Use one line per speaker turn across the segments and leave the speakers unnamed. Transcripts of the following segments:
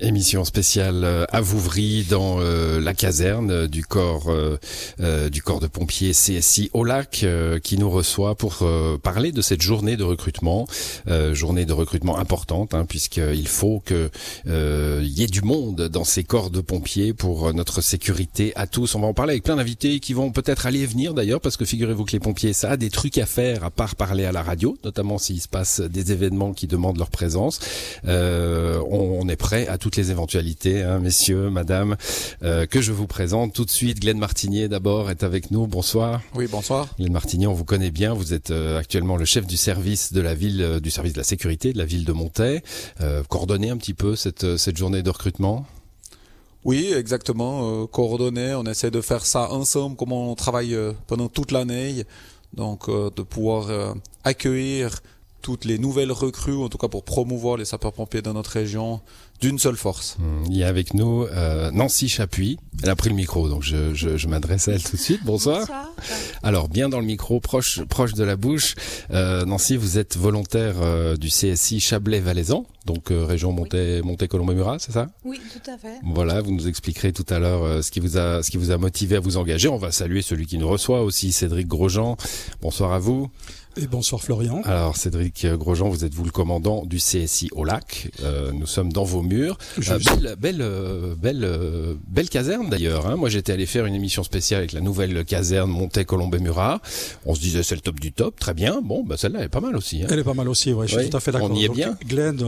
Émission spéciale euh, à Vouvry dans euh, la caserne du corps euh, du corps de pompiers CSI au lac qui nous reçoit pour parler de cette journée de recrutement, journée de recrutement importante hein, puisqu'il faut que y ait du monde dans ces corps de pompiers pour notre sécurité à tous. On va en parler avec plein d'invités qui vont peut-être aller et venir d'ailleurs parce que figurez-vous que les pompiers ça a des trucs à faire à part parler à la radio, notamment s'il se passe des événements qui demandent leur présence. on, on est prêt à tout toutes les éventualités, hein, messieurs, madame, euh, que je vous présente tout de suite. Glenn Martinier d'abord est avec nous. Bonsoir.
Oui, bonsoir.
Glenn Martinier, on vous connaît bien. Vous êtes euh, actuellement le chef du service de la ville, euh, du service de la sécurité de la ville de Montaix. coordonnez un petit peu cette, cette journée de recrutement.
Oui, exactement. coordonner, on essaie de faire ça ensemble, comme on travaille pendant toute l'année. Donc, de pouvoir accueillir toutes les nouvelles recrues, en tout cas pour promouvoir les sapeurs-pompiers dans notre région, d'une seule force.
Hmm, il y a avec nous euh, Nancy Chapuis. Elle a pris le micro, donc je, je, je m'adresse à elle tout de suite. Bonsoir. Bonsoir. Alors, bien dans le micro, proche, proche de la bouche. Euh, Nancy, vous êtes volontaire euh, du CSI Chablais-Valaisan, donc euh, région Monté, Monté Murat, c'est ça?
Oui, tout à fait.
Voilà, vous nous expliquerez tout à l'heure euh, ce qui vous a, ce qui vous a motivé à vous engager. On va saluer celui qui nous reçoit aussi, Cédric Grosjean. Bonsoir à vous.
Et bonsoir Florian.
Alors Cédric Grosjean, vous êtes vous le commandant du CSI au lac? Euh, nous sommes dans vos murs. Euh, belle, belle, euh, belle, belle caserne d'ailleurs. Hein. Moi j'étais allé faire une émission spéciale avec la nouvelle caserne Montet Colombé Murat. On se disait c'est le top du top, très bien. Bon, bah celle-là est pas mal aussi. Hein.
Elle est pas mal aussi, ouais, je suis tout à fait d'accord.
On y est bien.
Glenn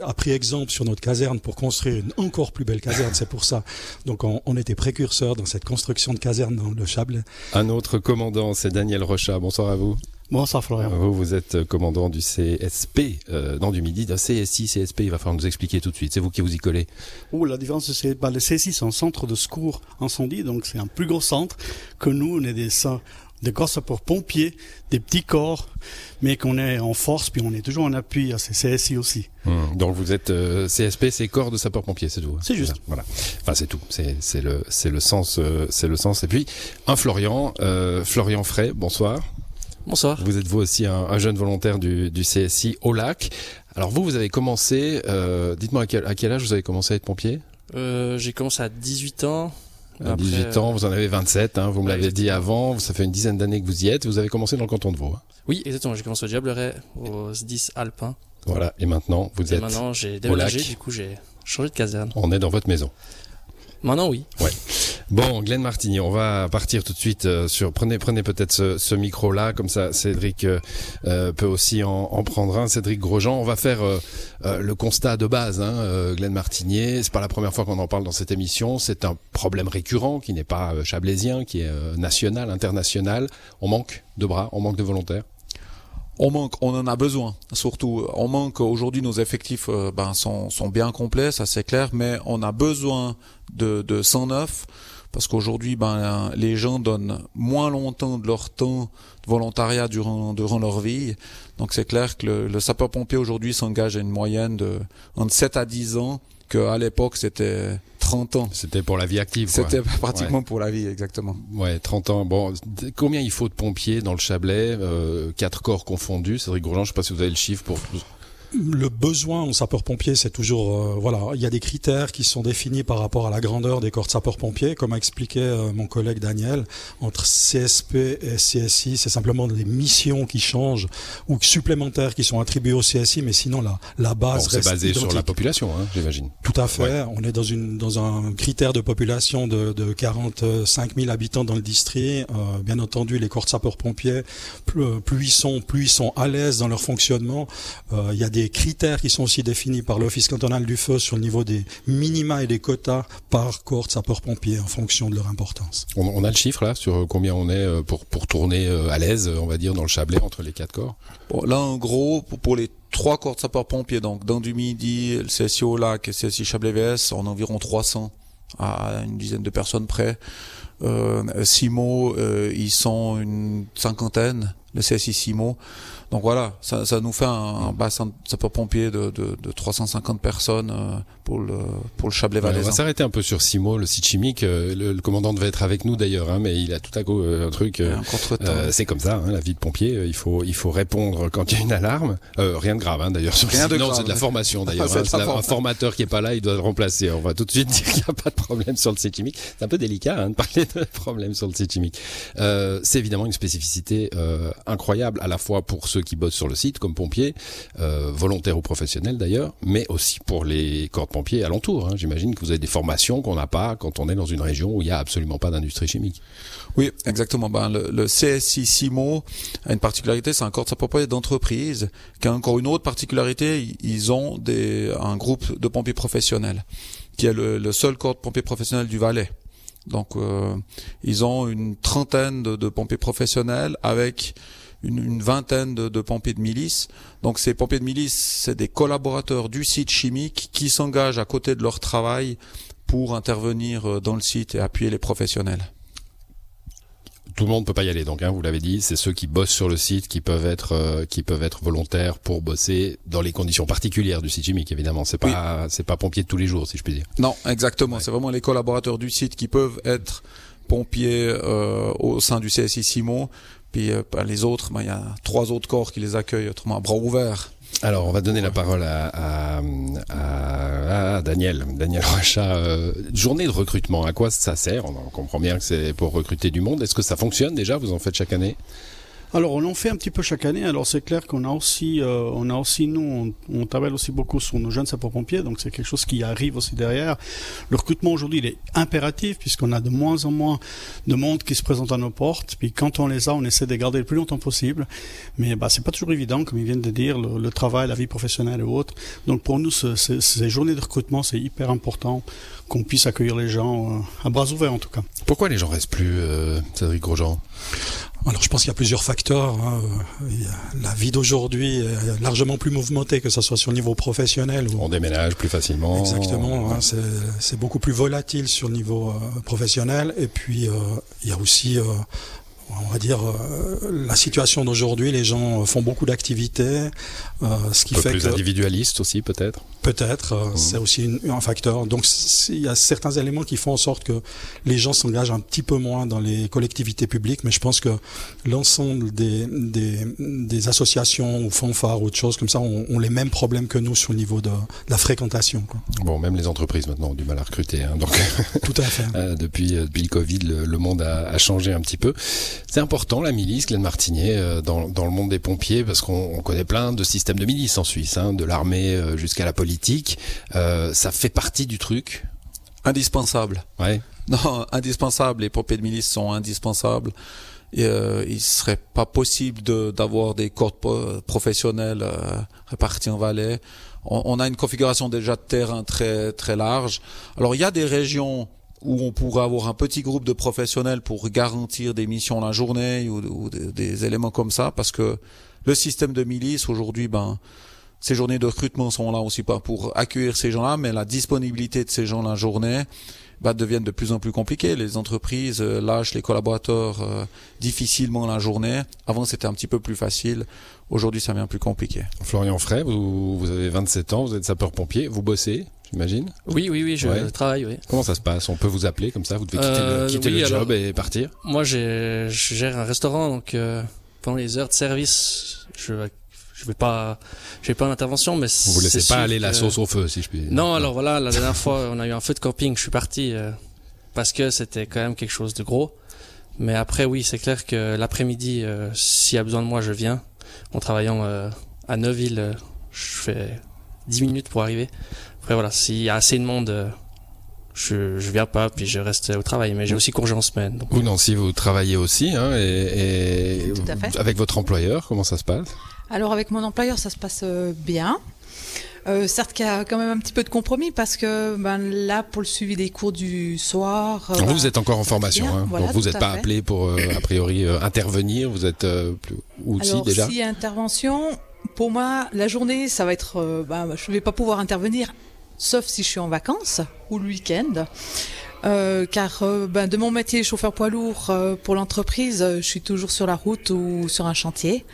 a pris exemple sur notre caserne pour construire une encore plus belle caserne, c'est pour ça. Donc on, on était précurseurs dans cette construction de caserne dans le Chablais.
Un autre commandant, c'est Daniel Rochat. Bonsoir à vous.
Bonsoir Florian.
Vous, vous êtes commandant du CSP, euh, non du Midi, d'un CSI, CSP, il va falloir nous expliquer tout de suite. C'est vous qui vous y collez.
Oh, la différence, c'est bah, le CSI, c'est un centre de secours incendie, donc c'est un plus gros centre que nous, on est des, des corps pour pompiers, des petits corps, mais qu'on est en force, puis on est toujours en appui à ces CSI aussi.
Hum, donc vous êtes euh, CSP, c'est corps de sapeurs-pompiers, c'est tout. Hein.
C'est juste.
Voilà. Enfin c'est tout. C'est c'est le c'est le sens euh, c'est le sens. Et puis un Florian, euh, Florian Frey. Bonsoir.
Bonsoir.
Vous êtes vous aussi un, un jeune volontaire du, du, CSI au lac. Alors vous, vous avez commencé, euh, dites-moi à quel, à quel, âge vous avez commencé à être pompier
euh, J'ai commencé à 18 ans.
À 18 ans, vous en avez 27, hein, vous me l'avez dit avant, ça fait une dizaine d'années que vous y êtes, vous avez commencé dans le canton de Vaud. Hein.
Oui, exactement, j'ai commencé au Diableret, aux 10 Alpins.
Voilà, et maintenant vous
et
êtes
maintenant j'ai déménagé, du coup j'ai changé de caserne.
On est dans votre maison.
Maintenant oui.
Ouais. Bon, Glenn Martini, on va partir tout de suite euh, sur. Prenez, prenez peut-être ce, ce micro-là, comme ça, Cédric euh, euh, peut aussi en, en, prendre un. Cédric Grosjean, on va faire euh, euh, le constat de base. Hein, Glenn Martinier, c'est pas la première fois qu'on en parle dans cette émission. C'est un problème récurrent qui n'est pas chablaisien, qui est national, international. On manque de bras, on manque de volontaires
on manque, on en a besoin. Surtout, on manque aujourd'hui nos effectifs euh, ben, sont, sont bien complets, ça c'est clair, mais on a besoin de, de 109 parce qu'aujourd'hui, ben, les gens donnent moins longtemps de leur temps de volontariat durant, durant leur vie. Donc c'est clair que le, le sapeur-pompier aujourd'hui s'engage à une moyenne de entre 7 à 10 ans, qu'à l'époque c'était 30 ans.
C'était pour la vie active.
C'était pratiquement ouais. pour la vie, exactement.
Ouais, 30 ans. Bon, combien il faut de pompiers dans le Chablais euh, Quatre corps confondus. Cédric Grosjean, je sais pas si vous avez le chiffre pour
le besoin en sapeur-pompier, c'est toujours euh, voilà, il y a des critères qui sont définis par rapport à la grandeur des corps de sapeurs-pompiers, comme a expliqué euh, mon collègue Daniel. Entre CSP et CSI, c'est simplement des missions qui changent ou supplémentaires qui sont attribuées au CSI, mais sinon la la base
bon, reste basé identique. sur la population, hein, j'imagine.
Tout à fait. Ouais. On est dans une dans un critère de population de, de 45 000 habitants dans le district. Euh, bien entendu, les corps de sapeurs-pompiers, plus, plus ils sont plus ils sont à l'aise dans leur fonctionnement. Euh, il y a des des critères qui sont aussi définis par l'Office cantonal du feu sur le niveau des minima et des quotas par corps de sapeurs-pompiers en fonction de leur importance.
On, on, a le chiffre là sur combien on est euh, pour, pour tourner euh, à l'aise, on va dire, dans le Chablais entre les quatre corps?
Bon, Là, en gros, pour, pour les trois corps de sapeurs-pompiers, donc dans du Midi, le CSI au lac et le CSI Chablais-VS, on a environ 300 à une dizaine de personnes près. Euh, Simo, euh, ils sont une cinquantaine, le CSI Simo. Donc voilà, ça, ça nous fait un, un bassin de sapeurs-pompiers de, de, de 350 personnes euh, pour le pour le Chablais
Ouais, on
valaisan.
va s'arrêter un peu sur Simo, le site chimique. Euh, Le, le commandant devait être avec nous d'ailleurs, hein, mais il a tout à coup euh, un truc. Euh, c'est comme ça, hein, la vie de pompier. Il faut, il faut répondre quand il y a une alarme. Euh, rien de grave, hein, d'ailleurs. Sur le
Rien
site.
de
non, c'est de la formation d'ailleurs.
C'est
hein. un formateur qui est pas là, il doit le remplacer. On va tout de suite dire qu'il n'y a pas de problème sur le site chimique. C'est un peu délicat hein, de parler de problème sur le site chimique. Euh, c'est évidemment une spécificité euh, incroyable, à la fois pour ceux qui bossent sur le site comme pompiers, euh, volontaires ou professionnels d'ailleurs, mais aussi pour les corps de pompiers alentours. Hein. J'imagine que vous avez des formations qu'on n'a pas quand on est dans une région où il y a absolument pas d'industrie chimique.
Oui, exactement. Ben, le, le CSI CIMO a une particularité, c'est un corps de sapeurs-pompiers d'entreprise qui a encore une autre particularité. Ils- ont des, un groupe de pompiers professionnels qui est le, seul corps de pompiers professionnels du Valais. Donc, euh, ils ont une trentaine de pompiers professionnels avec une, une vingtaine de, de pompiers de milice. Donc, ces pompiers de milice, c'est des collaborateurs du site chimique qui s'engagent à côté de leur travail pour intervenir euh, dans le site et appuyer les professionnels.
Tout le monde peut pas y aller, donc hein, vous l'avez dit, c'est ceux qui bossent sur le site qui peuvent être euh, qui peuvent être volontaires pour bosser dans les conditions particulières du site chimique. Évidemment, c'est pas c'est pas pompier de tous les jours, si je puis dire.
Non, exactement. C'est vraiment les collaborateurs du site qui peuvent être pompiers euh, au sein du CSI Simon. Puis euh, les autres, il y a trois autres corps qui les accueillent autrement à bras ouverts.
Alors, on va donner la parole à, Daniel, Daniel Rochat. Euh, journée de recrutement, à quoi ça sert? On, en comprend bien que c'est pour recruter du monde. Est-ce que ça fonctionne déjà? Vous en faites chaque année?
Alors on en fait un petit peu chaque année. Alors c'est clair qu'on a aussi, euh, on a aussi nous, on, on travaille aussi beaucoup sur nos jeunes sapeurs-pompiers, donc c'est quelque chose qui arrive aussi derrière. Le recrutement aujourd'hui il est impératif puisqu'on a de moins en moins de monde qui se présente à nos portes. Puis quand on les a, on essaie de les garder le plus longtemps possible. Mais bah c'est pas toujours évident, comme ils viennent de dire, le, le travail, la vie professionnelle et autres. Donc pour nous, ce- ce- ces journées de recrutement c'est hyper important qu'on puisse accueillir les gens euh, à bras ouverts en tout cas.
Pourquoi les gens restent plus, euh, Cédric Grosjean?
Alors je pense qu'il y a plusieurs facteurs. hein. La vie d'aujourd'hui est largement plus mouvementée, que ce soit sur le niveau professionnel ou
On déménage plus facilement.
Exactement, hein, c'est c'est beaucoup plus volatile sur le niveau euh, professionnel. Et puis, euh, il y a aussi, euh, on va dire, euh, la situation d'aujourd'hui. Les gens font beaucoup d'activités, euh, ce qui
Un peu
fait
plus
que
individualiste aussi, peut-être.
peut-être euh, c'est aussi une- un facteur. Donc, il y a certains éléments qui font en sorte que les gens s'engagent un petit peu moins dans les collectivités publiques. Mais je pense que l'ensemble des, des, des associations ou fanfares ou autre chose comme ça ont, ont les mêmes problèmes que nous sur le niveau de, de la fréquentation. Quoi.
Bon, même les entreprises maintenant ont du mal à recruter. Hein, donc,
Tout à fait.
Euh, depuis, euh, depuis le Covid, le, le monde a, a changé un petit peu. C'est important la milice, Glenn Martinier, euh, dans, dans le monde des pompiers, parce qu'on on connaît plein de systèmes de milice en Suisse, hein, de l'armée euh, jusqu'à la politique. Euh, ça fait partie du truc?
Indispensable.
Ouais.
Non, indispensable. Les pompiers de milice sont indispensables. Et, euh, il serait pas possible de d'avoir des corps professionnels euh, répartis en Valais. On, on a une configuration déjà de terrain très très large. Alors il y a des régions où on pourrait avoir un petit groupe de professionnels pour garantir des missions la journée ou, des, éléments comme ça, parce que le système de milice aujourd'hui, ben ces journées de recrutement sont là aussi pas pour accueillir ces gens-là, mais la disponibilité de ces gens la journée bah, deviennent de plus en plus compliquées. Les entreprises euh, lâchent les collaborateurs euh, difficilement la journée. Avant, c'était un petit peu plus facile. Aujourd'hui, ça devient plus compliqué.
Florian Frey, vous, vous avez 27 ans, vous êtes sapeur-pompier, vous bossez, j'imagine.
Oui, oui, oui, je
Ouais.
travaille, oui.
Comment ça se passe? On peut vous appeler comme ça? Vous devez quitter
Euh,
le, quitter
oui,
le
alors-
job et partir
Moi, j'ai- je gère un restaurant, donc euh, pendant les heures de service, je je vais pas, je vais pas en intervention, mais
Vous laissez pas aller la sauce au feu, si je puis dire.
Non, alors voilà, la dernière fois, on a eu un feu de camping, je suis parti euh, parce que c'était quand même quelque chose de gros. Mais après, oui, c'est clair que l'après-midi, euh, s'il y a besoin de moi, je viens. En travaillant euh, à Neuville, euh, je fais 10 minutes pour arriver. Après, voilà, s'il y a assez de monde, euh, je, je viens pas, puis je reste au travail. Mais j'ai aussi congé en semaine. Donc,
Vous, Nancy, vous travaillez aussi, hein, et, et
Tout à fait.
avec votre employeur, comment ça se passe?
Alors avec mon employeur, ça se passe euh, bien. Euh, certes qu'il y a quand même un petit peu de compromis parce que ben, là, pour le suivi des cours du soir... euh, ben,
vous, vous êtes encore en formation,
bien,
hein,
voilà,
donc vous n'êtes pas
fait.
appelé pour, euh, a priori, euh, intervenir, vous êtes euh, plus... ou si,
Alors,
déjà?
si intervention, pour moi, la journée, ça va être... euh, ben, je ne vais pas pouvoir intervenir, sauf si je suis en vacances ou le week-end. Euh, car euh, ben, de mon métier chauffeur poids lourd euh, pour l'entreprise, je suis toujours sur la route ou sur un chantier.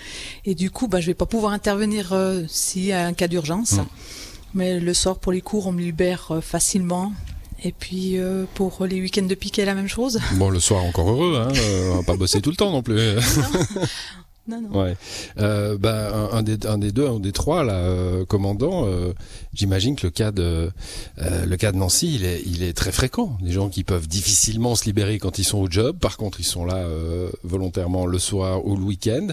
Et du coup, ben, je vais pas pouvoir intervenir s'il y a un cas d'urgence.
Mm.
Mais le soir, pour les cours, on me libère facilement. Et puis euh, pour les week-ends de piquet, la même chose.
Bon, le soir encore heureux, hein, euh, on va pas bosser tout le temps non plus.
Non,
Euh, ben, un, des, un des deux, un des trois, là, euh, commandant, euh, j'imagine que le cas de, le cas de Nancy, il est, il est très fréquent. Des gens qui peuvent difficilement se libérer quand ils sont au job. Par contre, ils sont là volontairement le soir ou le week-end.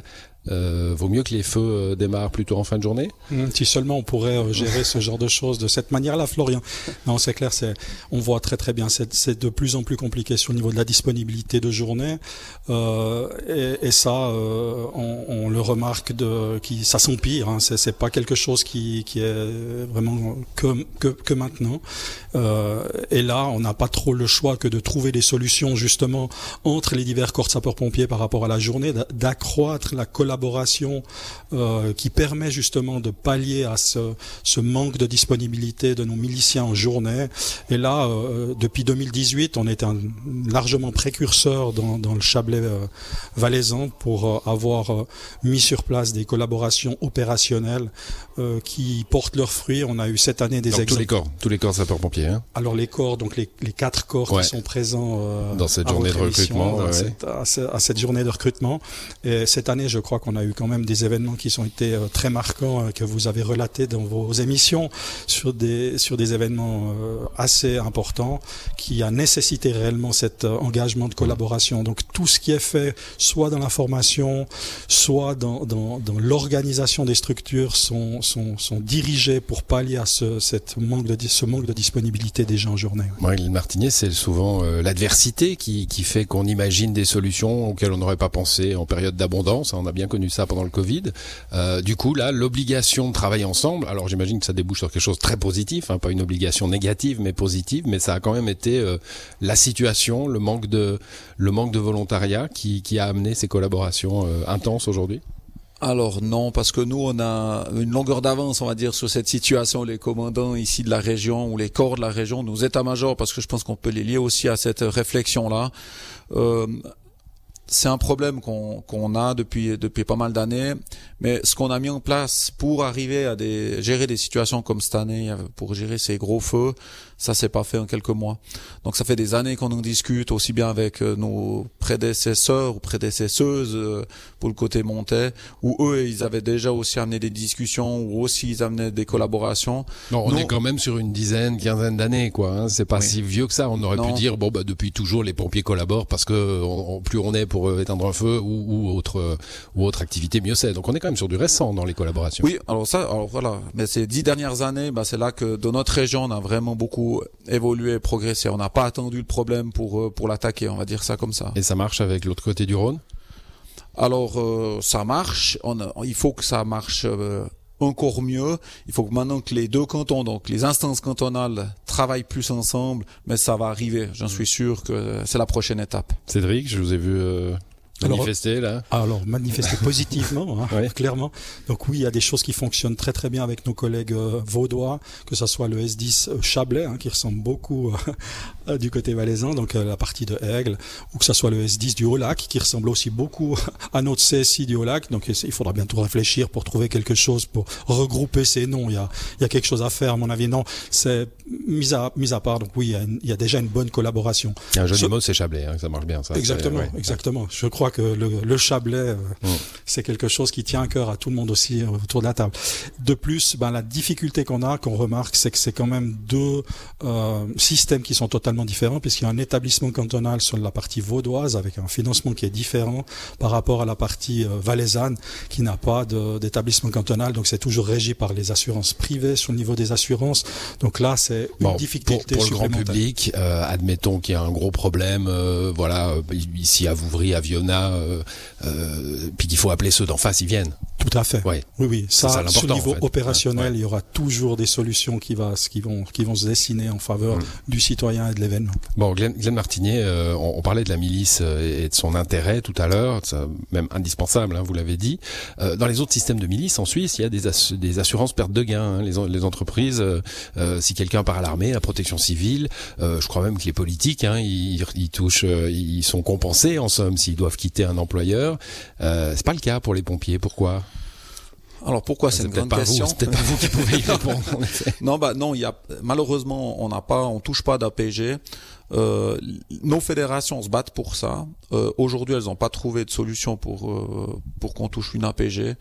Euh, vaut mieux que les feux euh, démarrent plutôt en fin de journée.
Hum, Si seulement on pourrait euh, gérer ce genre de choses de cette manière-là, Florian. Non, c'est clair, c'est, on voit très très bien, c'est, de plus en plus compliqué sur le niveau de la disponibilité de journée, et, ça, on, le remarque de, qui, ça s'empire. Hein, c'est, pas quelque chose qui, est vraiment que que, maintenant. Et là, on n'a pas trop le choix que de trouver des solutions justement entre les divers corps de sapeurs-pompiers par rapport à la journée, d'a- d'accroître la collaboration euh, qui permet justement de pallier à ce, ce manque de disponibilité de nos miliciens en journée. Et là, euh, depuis 2018, on est un, largement précurseur dans, dans le Chablais euh, valaisan pour euh, avoir mis sur place des collaborations opérationnelles qui portent leurs fruits. On a eu cette année des
Donc, tous
exemples.
les corps, tous les corps sapeurs-pompiers. Hein.
Alors les corps, donc les, les quatre corps
Ouais.
qui sont présents
Dans cette journée de recrutement,
dans
ouais.
cette- à, ce- à cette journée de recrutement. Et cette année, je crois qu'on a eu quand même des événements qui sont été euh, très marquants euh, que vous avez relatés dans vos émissions sur des sur des événements euh, assez importants qui a nécessité réellement cet engagement de collaboration. Donc tout ce qui est fait, soit dans la formation, soit dans dans, l'organisation des structures, sont sont sont dirigés pour pallier à ce cette manque de ce manque de disponibilité des gens en journée.
Moi, Glenn Martinier, c'est souvent l'adversité qui, qui fait qu'on imagine des solutions auxquelles on n'aurait pas pensé en période d'abondance. On a bien connu ça pendant le Covid. Euh, du coup, là, l'obligation de travailler ensemble. Alors, j'imagine que ça débouche sur quelque chose de très positif, hein, pas une obligation négative, mais positive. Mais ça a quand même été euh, la situation, le manque de le manque de volontariat qui, a amené ces collaborations euh, intenses aujourd'hui.
Alors non, parce que nous, on a une longueur d'avance, on va dire, sur cette situation. Les commandants ici de la région ou les corps de la région, nos états-majors, parce que je pense qu'on peut les lier aussi à cette réflexion-là. C'est un problème qu'on qu'on a depuis depuis pas mal d'années, mais ce qu'on a mis en place pour arriver à des gérer des situations comme cette année, pour gérer ces gros feux, ça s'est pas fait en quelques mois. Donc ça fait des années qu'on en discute aussi bien avec euh, nos prédécesseurs ou prédécesseuses euh, pour le côté montais, où eux ils avaient déjà aussi amené des discussions, ou aussi ils amenaient des collaborations.
Non, on
Non.
est quand même sur une dizaine, quinzaine d'années, quoi. Hein. C'est pas
Oui.
si vieux que ça. On aurait
Non.
pu dire bon bah depuis toujours les pompiers collaborent parce que on- plus on est pour euh, éteindre un feu ou, ou autre ou autre activité, mieux c'est. Donc on est quand même sur du récent dans les collaborations.
Oui, alors ça, alors voilà. Mais ces dix dernières années, bah, c'est là que dans notre région, on a vraiment beaucoup évolué, progressé. On n'a pas attendu le problème pour euh, pour l'attaquer, on va dire ça comme ça.
Et ça marche avec l'autre côté du Rhône?
Alors euh, ça marche. On il faut que ça marche euh, encore mieux. Il faut que maintenant que les deux cantons, donc les instances cantonales, travaillent plus ensemble. Mais ça va arriver. J'en suis sûr que c'est la prochaine étape.
Cédric, je vous ai vu euh,
Alors-
manifester là.
Alors, manifester positivement, hein,
Ouais.
clairement. Donc oui, il y a des choses qui fonctionnent très très bien avec nos collègues euh, vaudois, que ce soit le S10 euh, Chablais, hein, qui ressemble beaucoup euh, du côté valaisan, donc euh, la partie de Aigle, ou que ce soit le S10 du Haut-Lac, qui ressemble aussi beaucoup à notre CSI du Haut-Lac. Donc il faudra bientôt réfléchir pour trouver quelque chose, pour regrouper ces noms. Il y a, il y a quelque chose à faire, à mon avis. Non, c'est mis à, mis à part. Donc oui, il y a, une- il y a déjà une bonne collaboration.
Un joli
Ce-
mot, c'est Chablais, hein, ça marche bien. Ça,
Exactement,
ouais.
exactement. Je crois que le, le Chablais, euh,
Mm.
c'est quelque chose qui tient à cœur à tout le monde aussi euh, autour de la table. De plus, ben, la difficulté qu'on a, qu'on remarque, c'est que c'est quand même deux euh, systèmes qui sont totalement différents, puisqu'il y a un établissement cantonal sur la partie vaudoise avec un financement qui est différent par rapport à la partie euh, valaisanne qui n'a pas d'établissement cantonal. Donc c'est toujours régi par les assurances privées sur le niveau des assurances. Donc là, c'est une
Bon, pour,
difficulté
pour le grand public, euh, admettons qu'il y a un gros problème, voilà, ici à Vouvry, à Viona, euh, euh, puis qu'il faut appeler ceux d'en face, ils viennent.
Tout à fait.
Ouais.
Oui, oui. Ça,
ça,
sur le niveau
en fait.
opérationnel,
Ouais,
il y aura toujours des solutions qui, va, qui, vont, qui vont se dessiner en faveur
Mm.
du citoyen et de l'événement.
Bon, Glenn, Glenn Martinier, euh, on, on parlait de la milice euh, et de son intérêt tout à l'heure, même indispensable, hein, vous l'avez dit. Euh, dans les autres systèmes de milice en Suisse, il y a des, assu- des assurances perte de gains. hein. Les, les entreprises, euh, euh, si quelqu'un part à l'armée, à protection civile, euh, je crois même que les politiques, hein, ils, ils touchent, ils sont compensés en somme s'ils doivent quitter un employeur. Euh, c'est pas le cas pour les pompiers. Pourquoi?
Alors pourquoi c'est une
peut-être
grande
pas
question
vous, pas qui pouvez y répondre.
Non, bah non, il y a malheureusement on n'a pas, on touche pas d'APG. Euh, nos fédérations se battent pour ça. Euh, Aujourd'hui, elles n'ont pas trouvé de solution pour euh, pour qu'on touche une APG.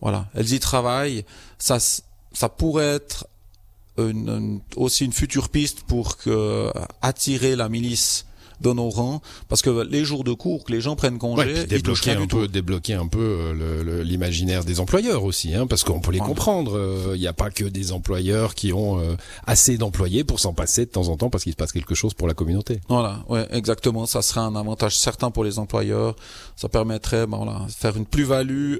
Voilà, elles y travaillent. Ça, ça pourrait être une, une- aussi une future piste pour que attirer la milice de nos rangs, parce que les jours de cours que les gens prennent congé,
Ouais,
ils
débloquer un
du
peu,
tout.
débloquer un peu euh, l'imaginaire des employeurs aussi, hein, parce qu'on peut les
Ouais.
comprendre. Il n'y a pas que des employeurs qui ont euh, assez d'employés pour s'en passer de temps en temps parce qu'il se passe quelque chose pour la communauté.
Voilà, ouais, exactement. Ça serait un avantage certain pour les employeurs. Ça permettrait, ben voilà, faire une plus-value,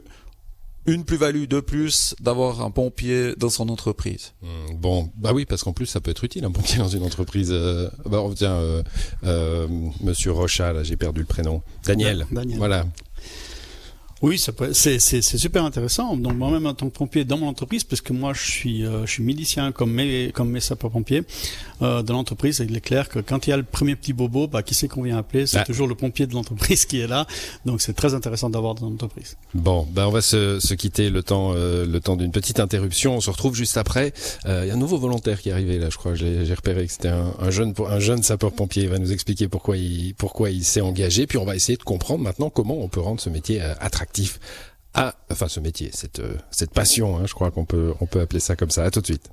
une plus-value de plus d'avoir un pompier dans son entreprise.
Hum, Bon, bah oui, parce qu'en plus ça peut être utile un pompier dans une entreprise. Euh, bah, on tiens, euh, euh, Monsieur Rocha, là, j'ai perdu le prénom. Daniel.
Daniel.
Voilà.
Oui, c'est super intéressant. Donc moi-même en tant que pompier dans mon entreprise, parce que moi je suis euh, je suis milicien comme mes comme mes sapeurs-pompiers euh, de l'entreprise, il est clair que quand il y a le premier petit bobo, bah qui c'est qu'on vient appeler? C'est
Ah.
toujours le pompier de l'entreprise qui est là. Donc c'est très intéressant d'avoir dans l'entreprise.
Bon, ben on va se, se quitter le temps, euh, le temps d'une petite interruption. On se retrouve juste après. Euh, Il y a un nouveau volontaire qui est arrivé là, je crois. J'ai j'ai repéré que c'était un, un jeune, un jeune sapeur-pompier. Il va nous expliquer pourquoi il, pourquoi il s'est engagé. Puis on va essayer de comprendre maintenant comment on peut rendre ce métier euh, À, enfin, ce métier, cette, euh, cette passion, hein, je crois qu'on peut, on peut appeler ça comme ça. À tout de suite.